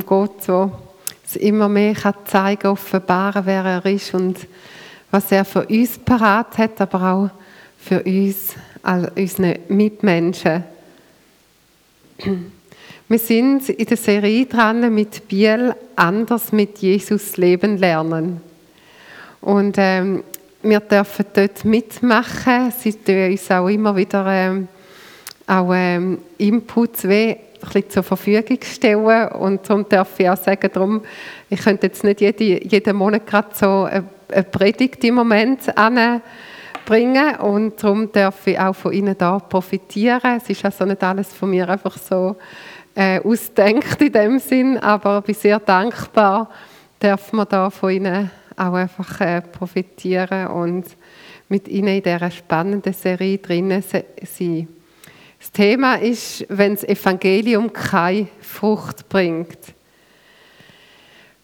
Gott, so immer mehr kann zeigen, offenbaren, wer er ist und was er für uns parat hat, aber auch für uns, all unsere Mitmenschen. Wir sind in der Serie dran mit Biel anders mit Jesus leben lernen. Und ähm, wir dürfen dort mitmachen. Sie tun uns auch immer wieder ähm, auch, ähm, Inputs bisschen zur Verfügung stellen. Und darum darf ich auch sagen, darum, ich könnte jetzt nicht jede, jeden Monat gerade so eine, eine Predigt im Moment anbringen. Und darum darf ich auch von Ihnen da profitieren. Es ist also nicht alles von mir einfach so äh, ausdenkt in dem Sinn, aber ich bin sehr dankbar, darf man da von Ihnen auch einfach äh, profitieren und mit Ihnen in dieser spannenden Serie drinnen sein. Das Thema ist, wenn das Evangelium keine Frucht bringt.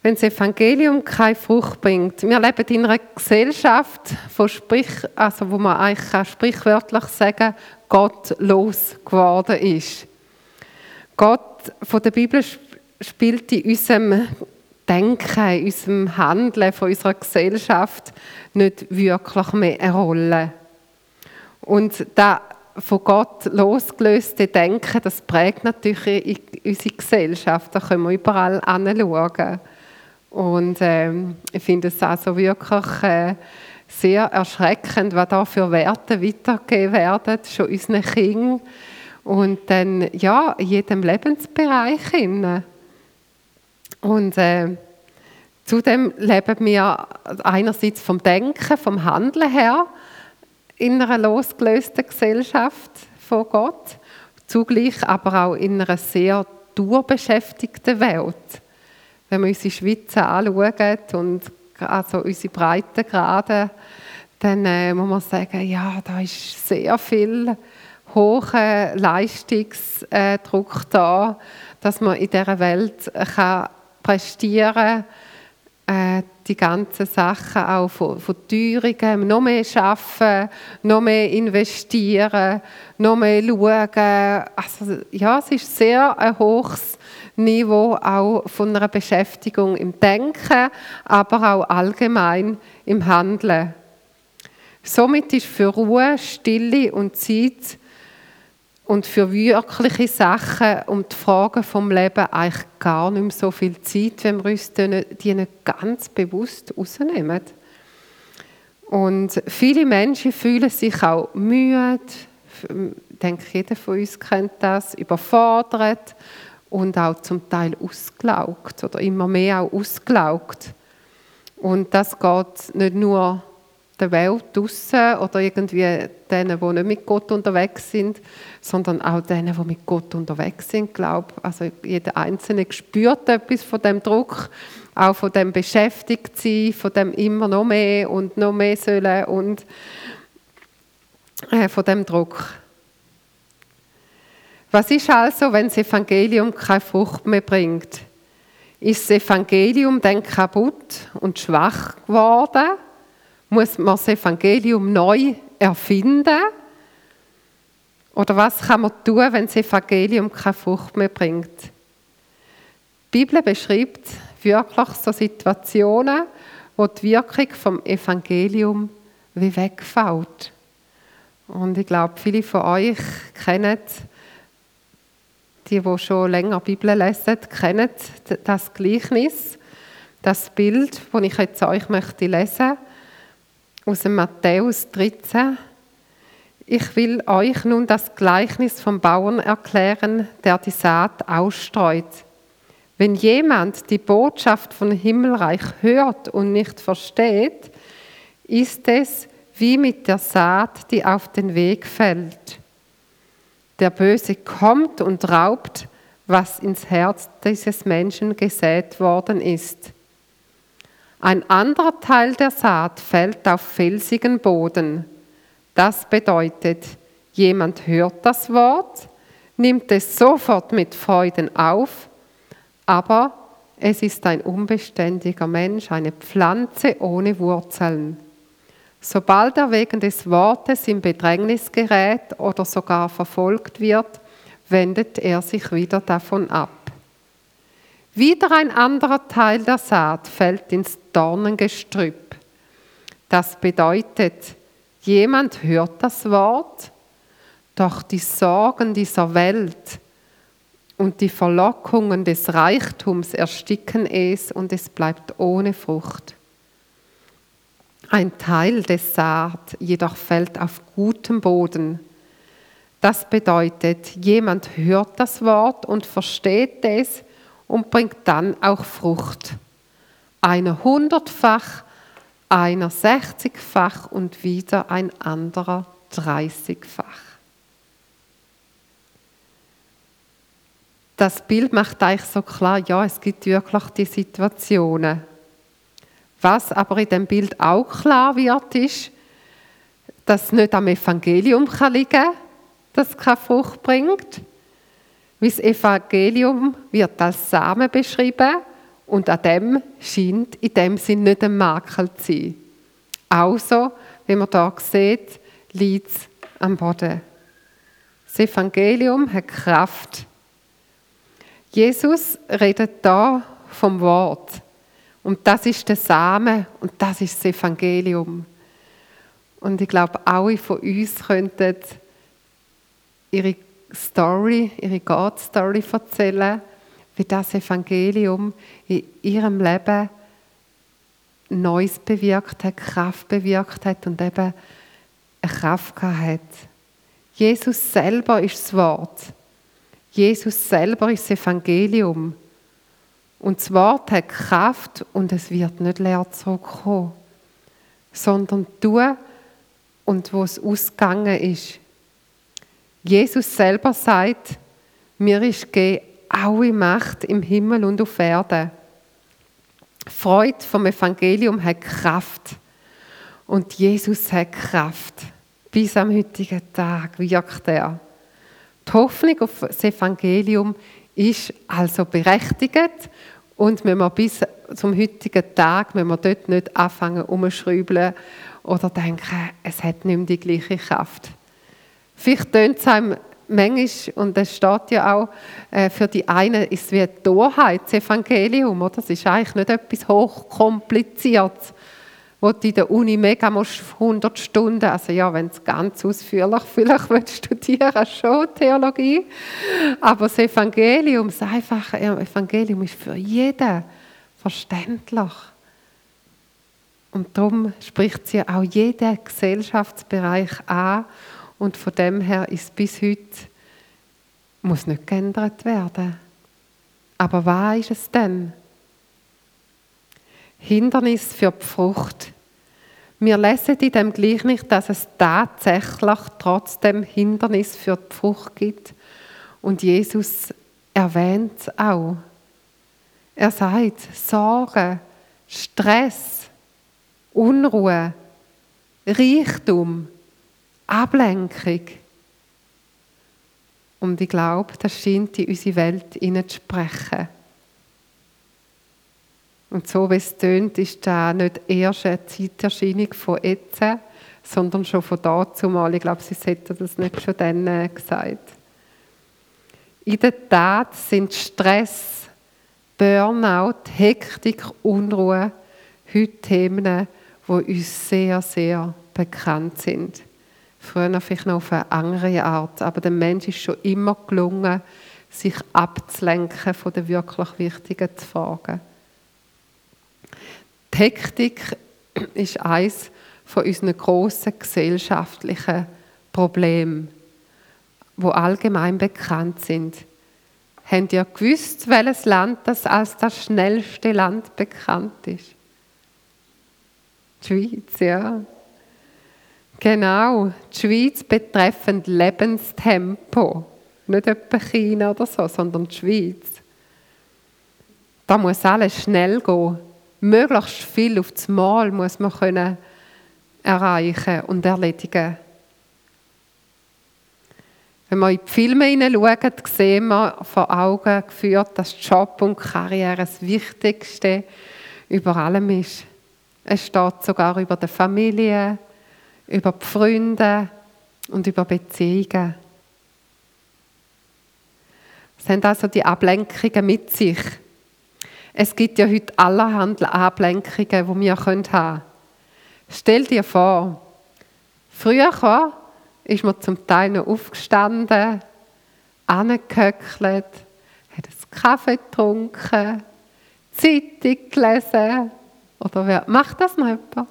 Wenn das Evangelium keine Frucht bringt. Wir leben in einer Gesellschaft, von Sprich, also wo man eigentlich kann sprichwörtlich sagen Gott los geworden ist. Gott von der Bibel spielt in unserem Denken, in unserem Handeln von unserer Gesellschaft nicht wirklich mehr eine Rolle. Und da von Gott losgelöste Denken, das prägt natürlich unsere Gesellschaft. Da können wir überall anschauen. Und ähm, ich finde es also wirklich äh, sehr erschreckend, was da für Werte weitergegeben werden, schon unseren Kindern. Und dann, ja, in jedem Lebensbereich. Hin. Und äh, zudem leben wir einerseits vom Denken, vom Handeln her, in einer losgelösten Gesellschaft von Gott, zugleich aber auch in einer sehr durchbeschäftigten Welt. Wenn wir unsere Schweiz anschauen und also unsere Breitengrade, dann äh, muss man sagen, ja, da ist sehr viel hoher Leistungsdruck da, dass man in dieser Welt kann prestieren kann, äh, die ganzen Sachen auch von, von Teuerungen, noch mehr arbeiten, noch mehr investieren, noch mehr schauen. Also, ja, es ist sehr ein hohes Niveau auch von einer Beschäftigung im Denken, aber auch allgemein im Handeln. Somit ist für Ruhe, Stille und Zeit und für wirkliche Sachen und die Fragen vom Leben eigentlich gar nicht mehr so viel Zeit, wenn wir uns die nicht ganz bewusst rausnehmen. Und viele Menschen fühlen sich auch müde, ich denke, jeder von uns kennt das, überfordert und auch zum Teil ausgelaugt oder immer mehr auch ausgelaugt. Und das geht nicht nur der Welt draussen oder irgendwie denen, die nicht mit Gott unterwegs sind, sondern auch denen, die mit Gott unterwegs sind, glaube Also jeder Einzelne spürt etwas von dem Druck, auch von dem beschäftigt sein, von dem immer noch mehr und noch mehr sollen und äh, von dem Druck. Was ist also, wenn das Evangelium keine Frucht mehr bringt? Ist das Evangelium dann kaputt und schwach geworden? Muss man das Evangelium neu erfinden? Oder was kann man tun, wenn das Evangelium keine Frucht mehr bringt? Die Bibel beschreibt wirklich so Situationen, wo die Wirkung vom Evangelium wie wegfällt. Und ich glaube, viele von euch kennen, die, die schon länger Bibel lesen, kennen das Gleichnis, das Bild, das ich jetzt euch lesen möchte aus dem Matthäus 13. Ich will euch nun das Gleichnis vom Bauern erklären, der die Saat ausstreut. Wenn jemand die Botschaft von Himmelreich hört und nicht versteht, ist es wie mit der Saat, die auf den Weg fällt. Der Böse kommt und raubt, was ins Herz dieses Menschen gesät worden ist. Ein anderer Teil der Saat fällt auf felsigen Boden. Das bedeutet, jemand hört das Wort, nimmt es sofort mit Freuden auf, aber es ist ein unbeständiger Mensch, eine Pflanze ohne Wurzeln. Sobald er wegen des Wortes in Bedrängnis gerät oder sogar verfolgt wird, wendet er sich wieder davon ab. Wieder ein anderer Teil der Saat fällt ins Dornengestrüpp. Das bedeutet, jemand hört das Wort, doch die Sorgen dieser Welt und die Verlockungen des Reichtums ersticken es und es bleibt ohne Frucht. Ein Teil des Saat jedoch fällt auf gutem Boden. Das bedeutet, jemand hört das Wort und versteht es und bringt dann auch Frucht. Einer hundertfach, einer sechzigfach und wieder ein anderer dreißigfach. Das Bild macht eigentlich so klar, ja, es gibt wirklich die Situationen. Was aber in dem Bild auch klar wird, ist, dass es nicht am Evangelium kann liegen kann, dass es keine Frucht bringt, wie das Evangelium wird als Samen beschrieben und an dem scheint in dem Sinn nicht ein Makel zu sein. Also, wie man hier sieht, liegt es am Boden. Das Evangelium hat Kraft. Jesus redet da vom Wort. Und das ist der Samen und das ist das Evangelium. Und ich glaube, alle von uns könnten ihre Story, ihre God-Story erzählen, wie das Evangelium in ihrem Leben Neues bewirkt hat, Kraft bewirkt hat und eben eine Kraft gehabt hat. Jesus selber ist das Wort. Jesus selber ist das Evangelium. Und das Wort hat Kraft und es wird nicht leer zurückkommen, sondern du und wo es ausgegangen ist, Jesus selber sagt, mir ist gegeben alle Macht im Himmel und auf Erden. Freude vom Evangelium hat Kraft. Und Jesus hat Kraft. Bis am heutigen Tag wirkt er. Die Hoffnung auf das Evangelium ist also berechtigt und wenn wir bis zum heutigen Tag, wenn wir dort nicht anfangen umzuschrauben oder denken, es hat nicht mehr die gleiche Kraft. Vielleicht tönt es einem manchmal, und es steht ja auch, äh, für die einen ist es wie eine Torheit, das Evangelium, oder? Das ist eigentlich nicht etwas hochkompliziertes, wo du in der Uni mega musst, 100 Stunden, also ja, wenn du ganz ausführlich vielleicht willst, studieren schon Theologie, aber das Evangelium, das einfache Evangelium ist für jeden verständlich. Und darum spricht sie auch jeden Gesellschaftsbereich an und von dem her ist bis heute, muss nicht geändert werden. Aber was ist es denn? Hindernis für die Frucht. Wir lesen in dem Gleichnis, dass es tatsächlich trotzdem Hindernis für die Frucht gibt. Und Jesus erwähnt es auch. Er sagt, Sorge, Stress, Unruhe, Reichtum, Ablenkung. Und ich glaube, das scheint in unsere Welt hineinzusprechen. Und so wie es tönt, ist das nicht erst eine Zeiterscheinung von jetzt, sondern schon von dazu mal. Ich glaube, sie hätten das nicht schon dann äh, gesagt. In der Tat sind Stress, Burnout, Hektik, Unruhe heute Themen, die uns sehr, sehr bekannt sind. Früher vielleicht noch auf eine andere Art. Aber dem Menschen ist schon immer gelungen, sich abzulenken von den wirklich wichtigen Fragen. Die Hektik ist eines von unseren grossen gesellschaftlichen Problemen, wo allgemein bekannt sind. Habt ihr gewusst, welches Land das als das schnellste Land bekannt ist? Die Schweiz, ja. Genau, die Schweiz betreffend Lebenstempo. Nicht etwa China oder so, sondern die Schweiz. Da muss alles schnell gehen. Möglichst viel auf das Mal muss man können erreichen und erledigen. Wenn wir in die Filme hineinschauen, sehen wir vor Augen geführt, dass Job und Karriere das Wichtigste über allem ist. Es steht sogar über die Familie, über die Freunde und über Beziehungen. Es haben also die Ablenkungen mit sich. Es gibt ja heute allerhand Ablenkungen, die wir haben können. Stell dir vor, früher ist man zum Teil noch aufgestanden, angehöckelt, hat einen Kaffee getrunken, Zeitung gelesen. Oder wer macht das noch jemand?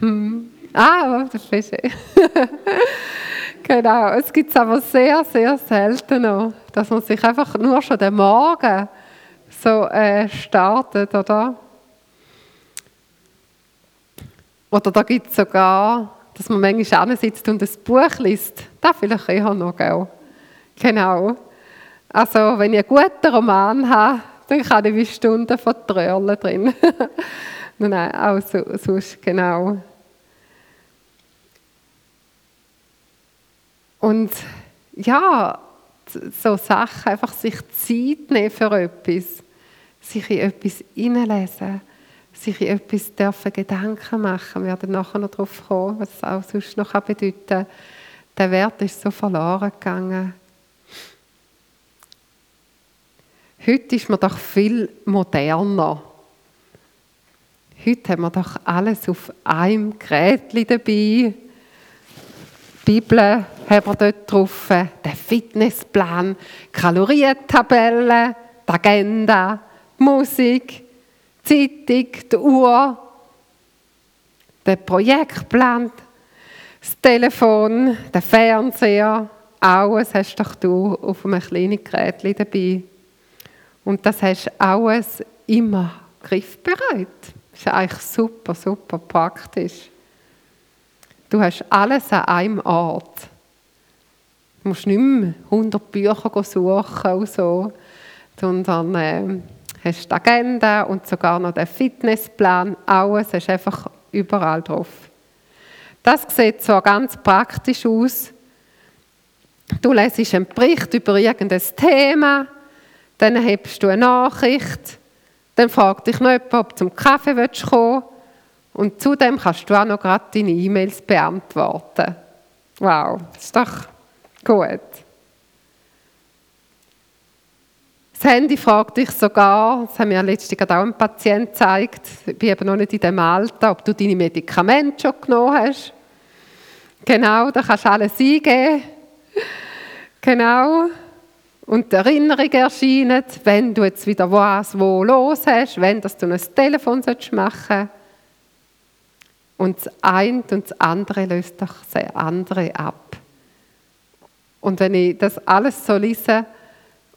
Hm. Ah, das ist schön. genau, es gibt es aber sehr, sehr selten noch, dass man sich einfach nur schon den Morgen so äh, startet, oder? Oder da gibt es sogar, dass man manchmal sitzt und ein Buch liest. Das vielleicht eher noch, gell? Genau. Also, wenn ich einen guten Roman habe, dann kann ich wie Stunden vertrölen drin. nein, auch so, sonst, genau. Und ja, so Sachen, einfach sich Zeit nehmen für etwas, sich in etwas hineinlesen, sich in etwas dürfen Gedanken machen. Wir werden nachher noch darauf kommen, was es auch sonst noch bedeuten kann. Der Wert ist so verloren gegangen. Heute ist man doch viel moderner. Heute haben wir doch alles auf einem Gerät dabei. Bibel haben wir dort drauf, den Fitnessplan, Kalorientabelle, die Agenda, die Musik, die Zeitung, die Uhr, der Projektplan, das Telefon, der Fernseher, alles hast doch du auf einem kleinen Gerät dabei. Und das hast alles immer griffbereit. Das ist eigentlich super, super praktisch. Du hast alles an einem Ort. Du musst nicht mehr 100 Bücher suchen und so, sondern äh, hast die Agenda und sogar noch den Fitnessplan. Alles hast einfach überall drauf. Das sieht zwar ganz praktisch aus. Du lesest einen Bericht über irgendein Thema, dann hebst du eine Nachricht, dann fragt dich noch jemand, ob du zum Kaffee kommen willst. Und zudem kannst du auch noch gerade deine E-Mails beantworten. Wow, ist doch gut. Das Handy fragt dich sogar, das haben mir letztens auch ein Patient gezeigt, ich bin eben noch nicht in dem Alter, ob du deine Medikamente schon genommen hast. Genau, da kannst du alles eingeben. Genau. Und die Erinnerung erscheint, wenn du jetzt wieder was wo los hast, wenn dass du ein Telefon machen sollst. Und das eine und das andere löst doch das andere ab. Und wenn ich das alles so lese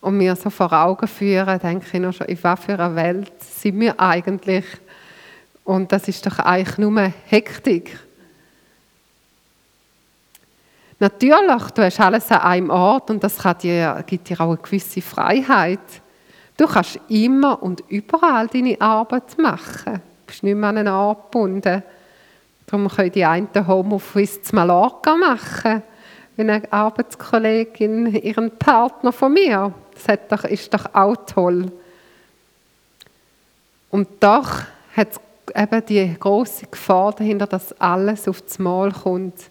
und mir so vor Augen führe, denke ich noch schon, in was für einer Welt sind wir eigentlich? Und das ist doch eigentlich nur Hektik. Natürlich, du hast alles an einem Ort und das dir, gibt dir auch eine gewisse Freiheit. Du kannst immer und überall deine Arbeit machen. Du bist nicht mehr an einen Ort gebunden. Darum können die einen Homeoffice zu Mallorca machen, wie eine Arbeitskollegin ihren Partner von mir. Das ist doch auch toll. Und doch hat es eben die große Gefahr dahinter, dass alles auf das Mal kommt.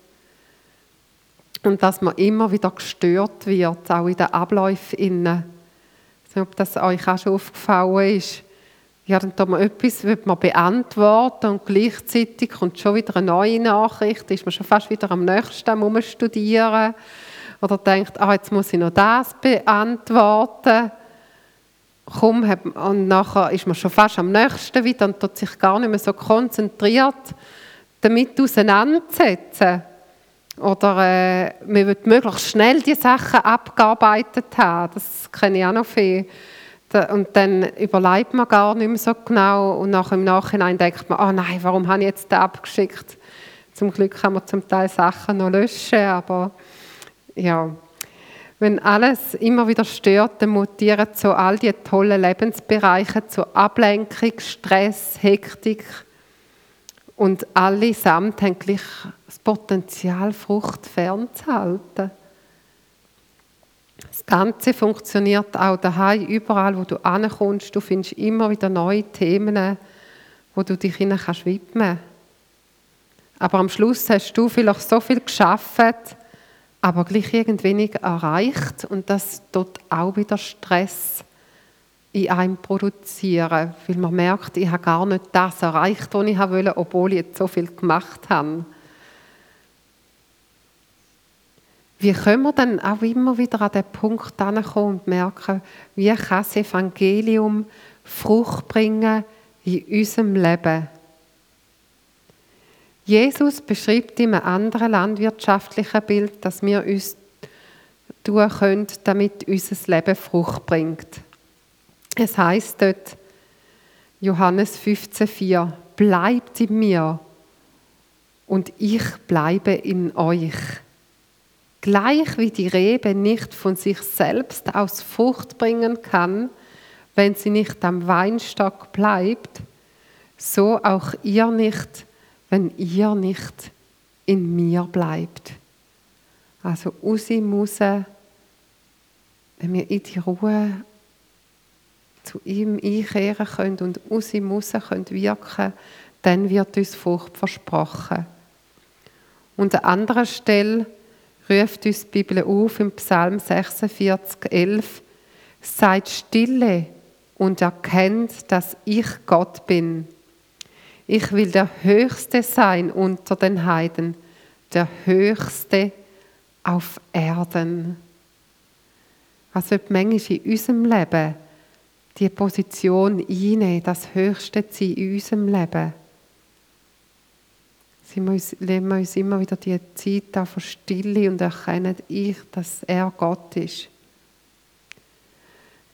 Und dass man immer wieder gestört wird, auch in den Abläufen. Ich weiß nicht, ob das euch auch schon aufgefallen ist ja, dann tut man etwas wird man beantworten und gleichzeitig kommt schon wieder eine neue Nachricht, ist man schon fast wieder am nächsten um studieren oder denkt, ah, jetzt muss ich noch das beantworten. Komm, und nachher ist man schon fast am nächsten wieder und tut sich gar nicht mehr so konzentriert damit auseinandersetzen. Oder äh, man will möglichst schnell die Sachen abgearbeitet haben. Das kenne ich auch noch viel und dann überlegt man gar nicht mehr so genau und nach im Nachhinein denkt man, oh nein, warum habe ich jetzt den abgeschickt? Zum Glück kann man zum Teil Sachen noch löschen, aber ja, wenn alles immer wieder stört, dann mutieren so all die tollen Lebensbereiche zu Ablenkung, Stress, Hektik und allesamt haben gleich das Potenzial, Frucht fernzuhalten. Das Ganze funktioniert auch daheim, überall, wo du ankommst. Du findest immer wieder neue Themen, wo du dich hinein kannst widmen. Aber am Schluss hast du vielleicht so viel geschaffen, aber gleich irgendwie wenig erreicht und das tut auch wieder Stress in einem produzieren, weil man merkt, ich habe gar nicht das erreicht, was ich wollte, obwohl ich jetzt so viel gemacht habe. Wie können wir dann auch immer wieder an den Punkt kommen und merken, wie kann das Evangelium Frucht bringen in unserem Leben? Jesus beschreibt in einem anderen landwirtschaftlichen Bild, dass wir uns tun können, damit unser Leben Frucht bringt. Es heißt dort, Johannes 15,4, bleibt in mir und ich bleibe in euch. Gleich wie die Rebe nicht von sich selbst aus Frucht bringen kann, wenn sie nicht am Weinstock bleibt, so auch ihr nicht, wenn ihr nicht in mir bleibt. Also Usi muss, wenn wir in die Ruhe zu ihm einkehren können und raus können wirken dann wird uns Frucht versprochen. Und an anderer Stelle ruft uns die Bibel auf im Psalm 46, 11, Seid stille und erkennt, dass ich Gott bin. Ich will der Höchste sein unter den Heiden, der Höchste auf Erden. Was wird manchmal in unserem Leben die Position einnehmen, das Höchste zu sein in unserem Leben. Leben wir uns immer wieder die Zeit von Stille und erkennen, ich, dass er Gott ist.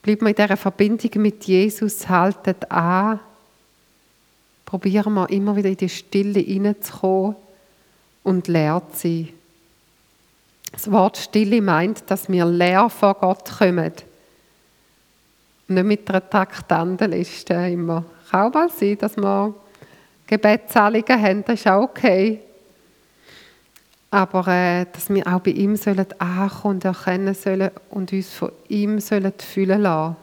Bleiben wir in dieser Verbindung mit Jesus, haltet an. Probieren wir immer wieder in die Stille hineinzukommen und leer zu sein. Das Wort Stille meint, dass wir leer vor Gott kommen nicht mit einer Traktandenliste immer. Kann auch mal sein, dass wir Gebetszahlungen haben, das ist auch okay. Aber äh, dass wir auch bei ihm sollen ankommen und erkennen sollen und uns von ihm sollen fühlen lassen.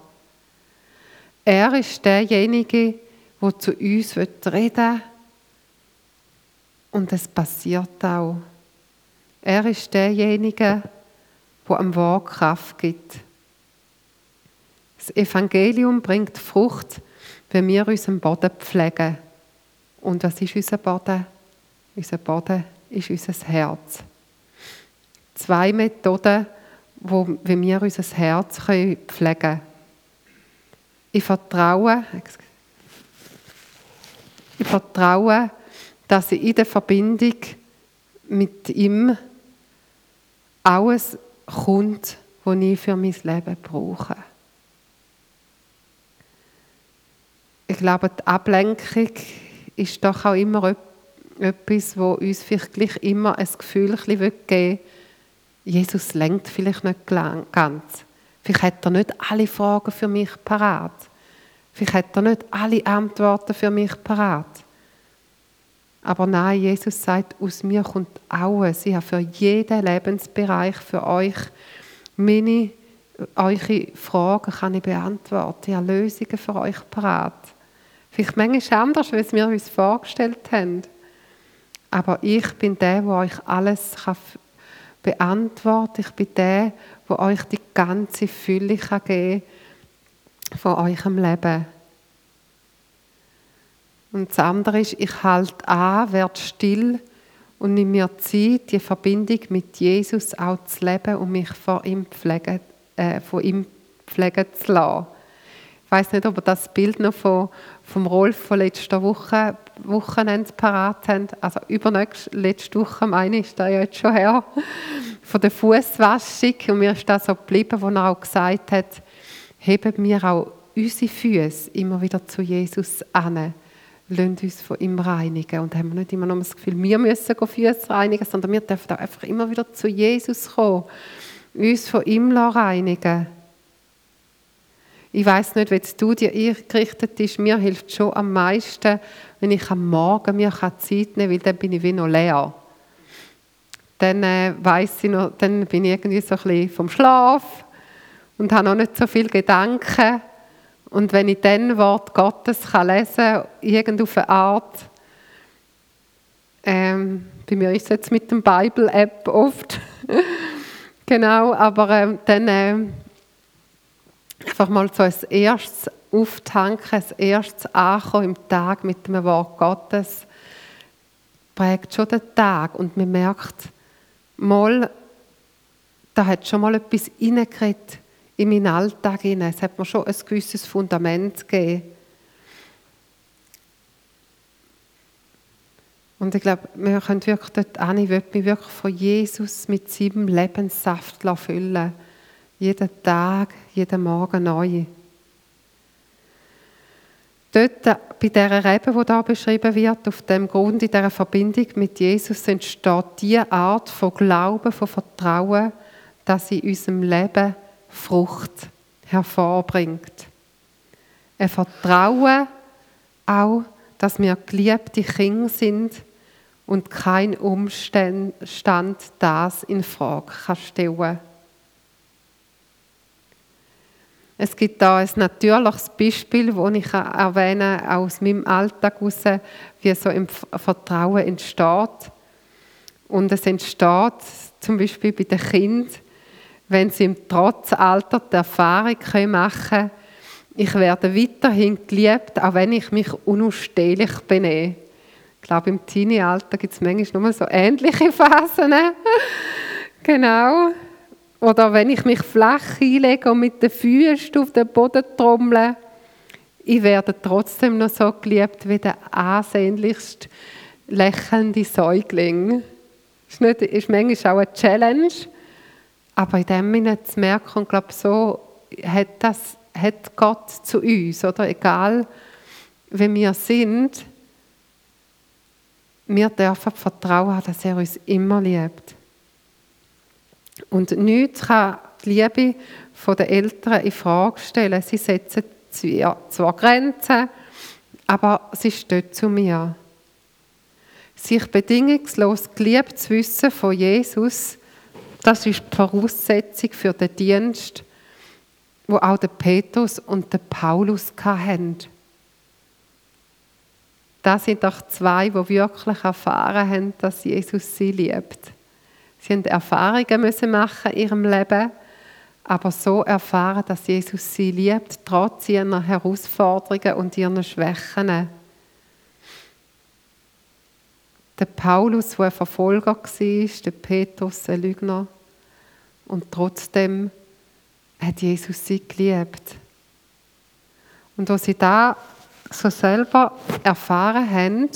Er ist derjenige, der zu uns reden will. Und es passiert auch. Er ist derjenige, der am Wort Kraft gibt. Das Evangelium bringt Frucht, wenn wir unseren Boden pflegen. Und was ist unser Boden? Unser Boden ist unser Herz. Zwei Methoden, wo, wie wir unser Herz pflegen können. Ich vertraue, ich vertraue, dass ich in der Verbindung mit ihm alles kommt, was ich für mein Leben brauche. ich glaube, die Ablenkung ist doch auch immer etwas, wo uns vielleicht immer ein Gefühl geben will, Jesus lenkt vielleicht nicht ganz. Vielleicht hat er nicht alle Fragen für mich parat. Vielleicht hat er nicht alle Antworten für mich parat. Aber nein, Jesus sagt, aus mir kommt alles. Ich habe für jeden Lebensbereich für euch meine eure Fragen kann ich beantworten. Ich habe Lösungen für euch parat. Vielleicht manchmal anders, als wir uns vorgestellt haben. Aber ich bin der, der euch alles beantworten kann. Ich bin der, der euch die ganze Fülle kann von eurem Leben. Und das andere ist, ich halte an, werde still und nehme mir Zeit, die Verbindung mit Jesus auch zu leben und mich von ihm pflegen, äh, von ihm pflegen zu lassen. Ich weiß nicht, ob ihr das Bild noch von, vom Rolf von letzter Woche Wochenende parat haben. Also übernächste letzte Woche, meine ich, ist da jetzt schon her, von der Fußwaschung. Und mir ist das so geblieben, wo er auch gesagt hat, heben wir auch unsere Füße immer wieder zu Jesus an. Lassen uns von ihm reinigen. Und haben wir nicht immer noch das Gefühl, wir müssen Füße reinigen, sondern wir dürfen auch einfach immer wieder zu Jesus kommen, uns von ihm reinigen ich weiß nicht, wie es du dir eingerichtet ist. Mir hilft schon am meisten, wenn ich am Morgen mir Zeit nehmen kann, weil dann bin ich wie noch leer. Dann äh, weiß ich noch, dann bin ich irgendwie so ein bisschen vom Schlaf und habe noch nicht so viele Gedanken. Und wenn ich dann Wort Gottes kann lesen kann, auf eine Art, ähm, bei mir ist es jetzt mit dem Bible-App oft, genau, aber ähm, dann äh, einfach mal so als erstes auftanken, als erstes ankommen im Tag mit dem Wort Gottes, prägt schon den Tag und man merkt, mal, da hat schon mal etwas reingeredet in meinen Alltag. Es hat mir schon ein gewisses Fundament gegeben. Und ich glaube, wir können wirklich dort an, ich will mich wirklich von Jesus mit seinem Lebenssaft füllen. Jeden Tag, jeden Morgen neu. Dort, bei dieser Rebe, die hier beschrieben wird, auf dem Grund, in dieser Verbindung mit Jesus, entsteht diese Art von Glauben, von Vertrauen, dass in unserem Leben Frucht hervorbringt. Ein Vertrauen auch, dass wir geliebte Kinder sind und kein Umstand das in Frage kann stellen Es gibt da ein natürliches Beispiel, das ich erwähne aus meinem Alltag heraus, wie so im Vertrauen entsteht. Und es entsteht zum Beispiel bei den Kindern, wenn sie im Trotzalter die Erfahrung machen können, ich werde weiterhin geliebt, auch wenn ich mich unausstehlich benehme. Ich glaube, im Teenie-Alter gibt es manchmal nur so ähnliche Phasen. genau. Oder wenn ich mich flach hinlege und mit den Füßen auf den Boden trommle, ich werde trotzdem noch so geliebt wie der ansehnlichst lächelnde Säugling. Ist, ist manchmal auch eine Challenge, aber in dem Sinne zu merken, und glaube so hat, das, hat Gott zu uns, oder egal wie wir sind, wir dürfen Vertrauen dass er uns immer liebt. Und nichts kann die Liebe der Eltern in Frage stellen. Sie setzen zwar Grenzen, aber sie steht zu mir. Sich bedingungslos geliebt zu wissen von Jesus, das ist die Voraussetzung für den Dienst, wo auch der Petrus und der Paulus hatten. Das sind doch zwei, die wirklich erfahren haben, dass Jesus sie liebt. Sie haben Erfahrungen müssen machen in ihrem Leben, aber so erfahren, dass Jesus sie liebt, trotz ihrer Herausforderungen und ihren Schwächen. Der Paulus, der ein Verfolger war, der Petrus, ein Lügner. Und trotzdem hat Jesus sie geliebt. Und als sie da so selber erfahren haben,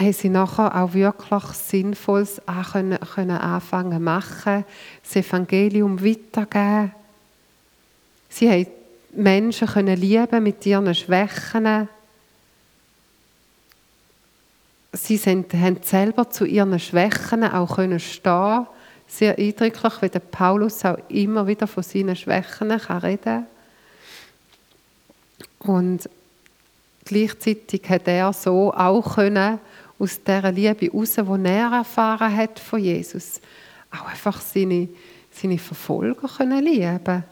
haben sie nachher auch wirklich Sinnvolles können, können anfangen machen, das Evangelium weitergeben. Sie haben Menschen können lieben mit ihren Schwächen. Sie sind, haben selber zu ihren Schwächen auch können stehen Sehr eindrücklich, wie der Paulus auch immer wieder von seinen Schwächen kann reden. Und gleichzeitig hat er so auch können, aus dieser Liebe heraus, die er erfahren hat von Jesus, auch einfach seine, seine Verfolger können lieben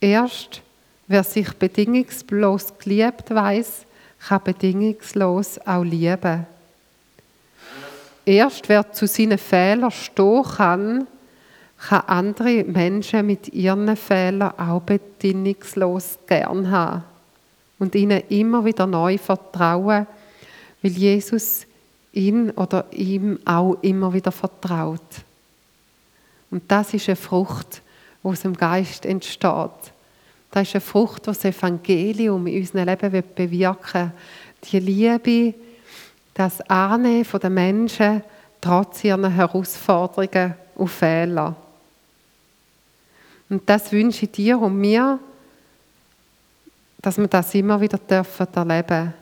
Erst wer sich bedingungslos geliebt weiß, kann bedingungslos auch lieben. Erst wer zu seinen Fehlern stehen kann, kann andere Menschen mit ihren Fehlern auch bedingungslos gern haben und ihnen immer wieder neu vertrauen, weil Jesus ihn oder ihm auch immer wieder vertraut. Und das ist eine Frucht, die aus dem Geist entsteht. Das ist eine Frucht, die das Evangelium in unserem Leben bewirken will. Die Liebe, das Annehmen der Menschen trotz ihrer Herausforderungen und Fehler. Und das wünsche ich dir und mir, dass wir das immer wieder dürfen erleben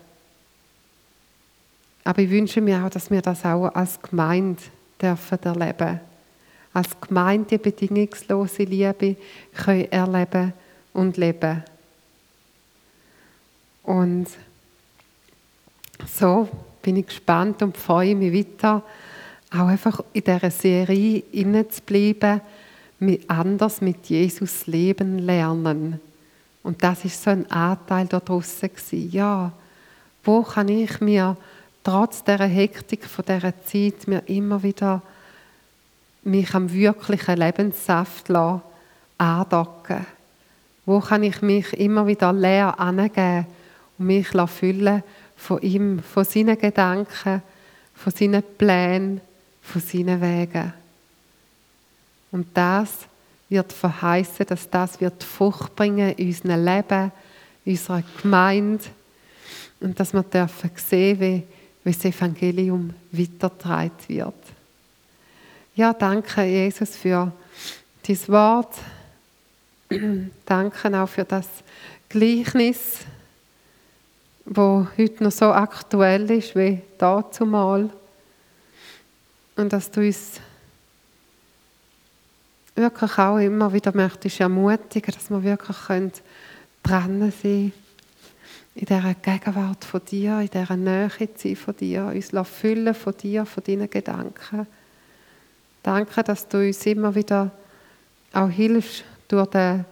Aber ich wünsche mir auch, dass wir das auch als Gemeinde dürfen erleben Als Gemeinde die bedingungslose Liebe können erleben und leben. Und so bin ich gespannt und freue mich weiter, auch einfach in dieser Serie zu bleiben anders mit Jesus leben lernen. Und das ist so ein Anteil da draussen Ja, wo kann ich mir trotz der Hektik von dieser Zeit mir immer wieder mich am wirklichen Lebenssaft andocken Wo kann ich mich immer wieder leer angeben und mich füllen von ihm, von seinen Gedanken, von seinen Plänen, von seinen Wegen. Und das wird verheißen, dass das wird Frucht bringen in unserem Leben, in unserer Gemeinde und dass wir dürfen sehen, wie, wie das Evangelium weitergetragen wird. Ja, danke Jesus für dein Wort. danke auch für das Gleichnis, wo heute noch so aktuell ist wie dazumal. Und dass du uns wirklich auch immer wieder möchtest ermutigen, dass wir wirklich dran sein können, in dieser Gegenwart von dir, in dieser Nähe sein von dir, uns füllen von dir, von deinen Gedanken. Danke, dass du uns immer wieder auch hilfst durch, den,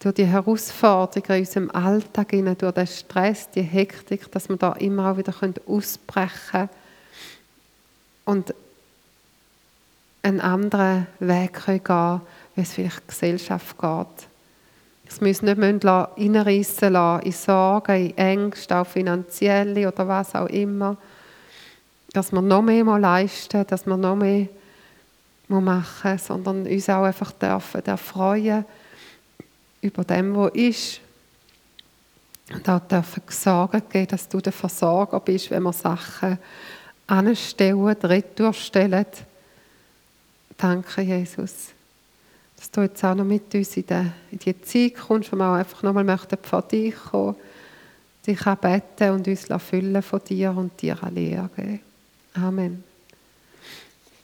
durch die Herausforderungen in unserem Alltag, durch den Stress, die Hektik, dass wir da immer auch wieder ausbrechen können und einen anderen Weg gehen können, wie es vielleicht die Gesellschaft geht. Dass wir uns nicht reinreissen lassen in Sorgen, in Ängste, auch finanzielle oder was auch immer. Dass wir noch mehr leisten dass wir noch mehr machen müssen, sondern uns auch einfach dürfen erfreuen über dem, was ist. Und auch dürfen Sorgen geben, dass du der Versorger bist, wenn wir Sachen anstellen, retour stellen. Danke, Jesus, dass du jetzt auch noch mit uns in die, in Zeit kommst, wo wir auch einfach nochmal möchten vor dich kommen, dich anbeten und uns füllen von dir und dir alle geben. Amen.